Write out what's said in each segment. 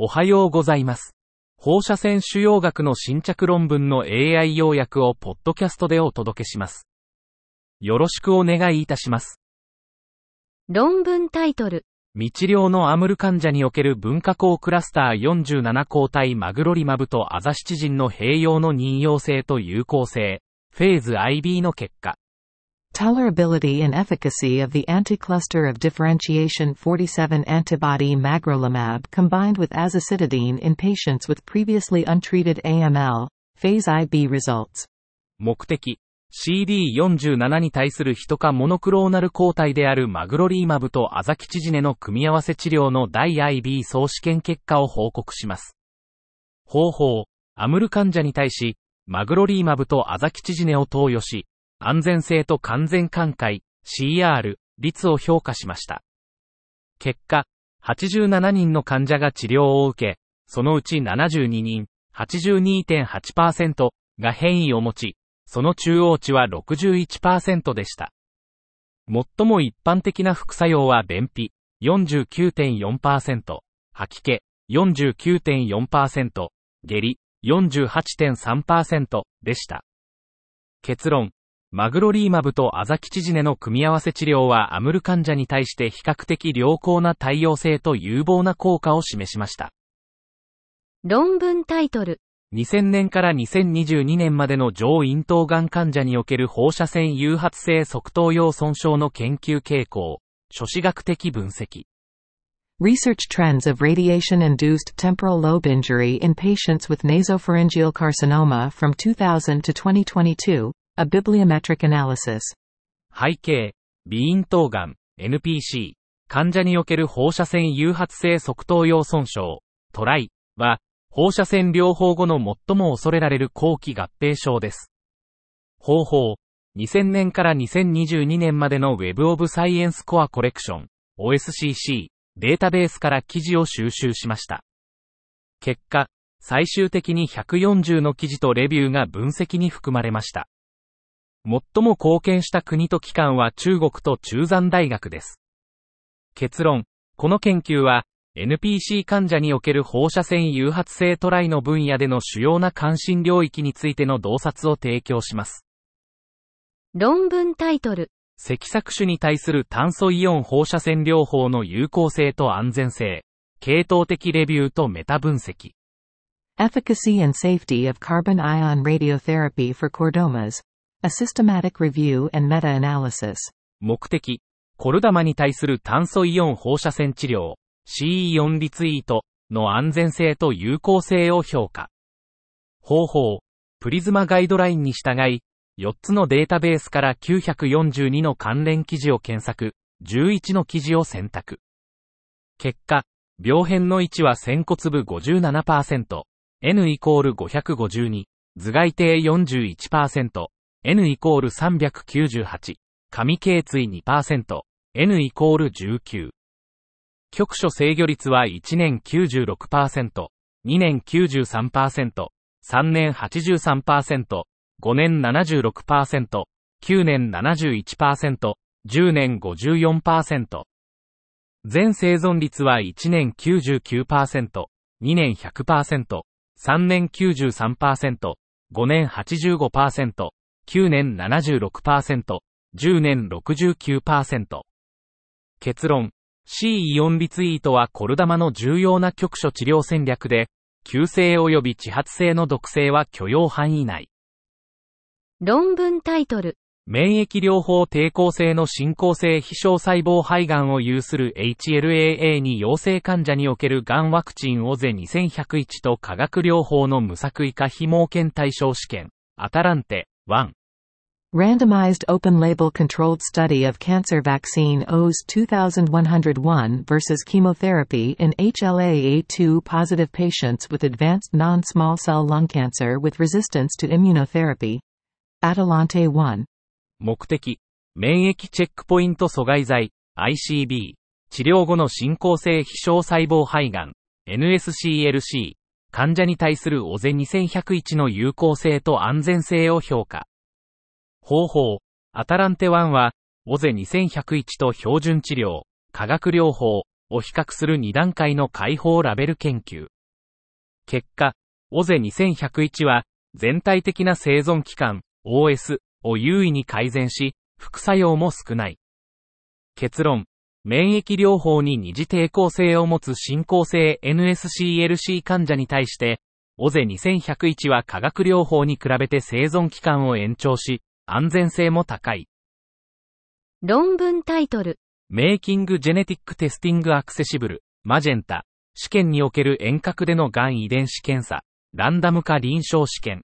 おはようございます。放射線腫瘍学の新着論文の AI 要約をポッドキャストでお届けします。よろしくお願いいたします。論文タイトル。未治療のアムル患者における分化項クラスター47抗体マグロリマブとアザシチジンの併用の任用性と有効性、フェーズ IB の結果。Tolerability and efficacy of the anticluster of differentiation 47 antibody magrolimab combined with azacitidine in patients with previously untreated AML, phase IB results. 目的。CD47 に対するヒト化モノクローナル抗体であるマグロリーマブとアザキチジネの組み合わせ治療の大 IB 総試験結果を報告します。方法。アムル患者に対し、マグロリーマブとアザキチジネを投与し、安全性と完全寛解、CR、率を評価しました。結果、87人の患者が治療を受け、そのうち72人、82.8%が変異を持ち、その中央値は61%でした。最も一般的な副作用は便秘、49.4%、吐き気、49.4%、下痢、48.3%でした。結論。マグロリーマブとアザキチジネの組み合わせ治療はアムル患者に対して比較的良好な対応性と有望な効果を示しました。論文タイトル。2000年から2022年までの上咽頭がん患者における放射線誘発性側頭葉損傷の研究傾向、諸子学的分析。Research trends of radiation-induced temporal lobe injury in patients with nasopharyngeal carcinoma from 2000 to 2022, a bibliometric analysis. 背景、鼻咽頭がん、NPC、患者における放射線誘発性側頭葉損傷、トライは、放射線療法後の最も恐れられる後期合併症です。方法、2000年から2022年までの Web of Science Core Collection、OSCC、データベースから記事を収集しました。結果、最終的に140の記事とレビューが分析に含まれました。最も貢献した国と機関は中国と中山大学です。結論、この研究は、NPC 患者における放射線誘発性トライの分野での主要な関心領域についての洞察を提供します。論文タイトル。積索種に対する炭素イオン放射線療法の有効性と安全性、系統的レビューとメタ分析。Efficacy and safety of carbon ion radiotherapy for chordomas. A systematic review and meta-analysis. 目的、コルダマに対する炭素イオン放射線治療、CE4 リツイートの安全性と有効性を評価。方法、プリズマガイドラインに従い、4つのデータベースから942の関連記事を検索、11の記事を選択。結果、病変の位置は仙骨部57%、N イコール552、頭蓋底41%、N イコール398、神経椎2%、N イコール19。局所制御率は1年96%、2年93%、3年83%、5年76%、9年71%、10年54%。全生存率は1年99%、2年100%、3年93%、5年85%、9年76%、10年69%。結論。C イオンリツイートはコルダマの重要な局所治療戦略で、急性及び地発性の毒性は許容範囲内。論文タイトル。免疫療法抵抗性の進行性非小細胞肺がんを有する HLAA に陽性患者におけるがんワクチンオゼ2101と化学療法の無作為化非盲検対象試験、アタランテ、1。Randomized open-label controlled study of cancer vaccine OS 2101 versus chemotherapy in HLA-A2 positive patients with advanced non-small cell lung cancer with resistance to immunotherapy. Atalante 1. 目的、免疫チェックポイント阻害剤、ICB、治療後の進行性非小細胞肺がん、NSCLC、患者に対するオゼ2101の有効性と安全性を評価。 方法、アタランテ1は、オゼ2101と標準治療、化学療法、を比較する2段階の解放ラベル研究。結果、オゼ2101は、全体的な生存期間、OS を優位に改善し、副作用も少ない。結論、免疫療法に二次抵抗性を持つ進行性 NSCLC 患者に対して、オゼ2101は化学療法に比べて生存期間を延長し、安全性も高い。論文タイトル。メイキングジェネティックテスティングアクセシブル、マジェンタ、試験における遠隔でのがん遺伝子検査、ランダム化臨床試験。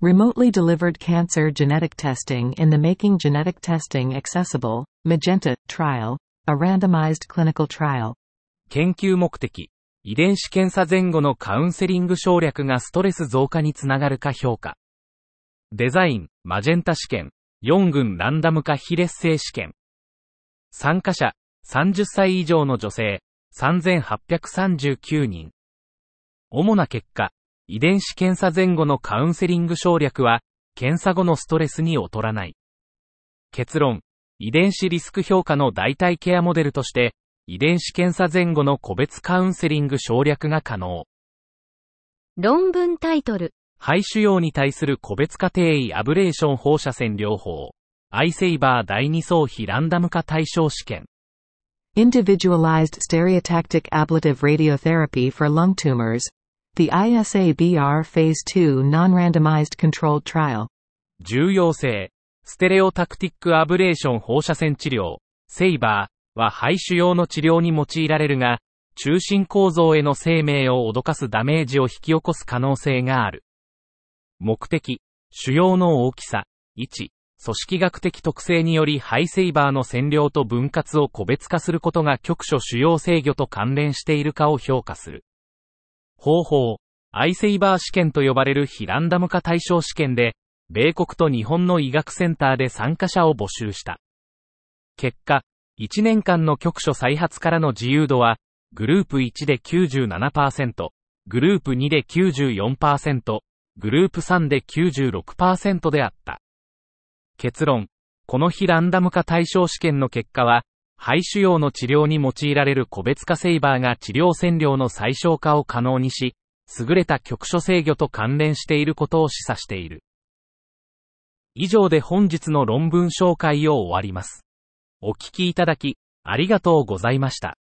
Remotely delivered cancer genetic testing in the Making Genetic Testing Accessible, Magenta, trial, a randomized clinical trial. 研究目的、遺伝子検査前後のカウンセリング省略がストレス増加につながるか評価。デザイン、マジェンタ試験、4群ランダム化非劣性試験。参加者、30歳以上の女性、3839人。主な結果、遺伝子検査前後のカウンセリング省略は、検査後のストレスに劣らない。結論、遺伝子リスク評価の代替ケアモデルとして、遺伝子検査前後の個別カウンセリング省略が可能。論文タイトル。肺腫瘍に対する個別家庭医アブレーション放射線療法。アイセイバー第2層非ランダム化対象試験。Individualized stereotactic ablative radiotherapy for lung tumors. The ISABR Phase 2 non-randomized controlled trial. 重要性。ステレオタクティックアブレーション放射線治療。セイバーは肺腫瘍の治療に用いられるが、中心構造への生命を脅かすダメージを引き起こす可能性がある。目的、腫瘍の大きさ、位置、組織学的特性によりハイセイバーの占領と分割を個別化することが局所腫瘍制御と関連しているかを評価する。方法、アイセイバー試験と呼ばれる非ランダム化対象試験で、米国と日本の医学センターで参加者を募集した。結果、1年間の局所再発からの自由度は、グループ1で97%、グループ2で94%、グループ3で96%であった。結論。この非ランダム化対象試験の結果は、肺腫瘍の治療に用いられる個別化セイバーが治療線量の最小化を可能にし、優れた局所制御と関連していることを示唆している。以上で本日の論文紹介を終わります。お聞きいただき、ありがとうございました。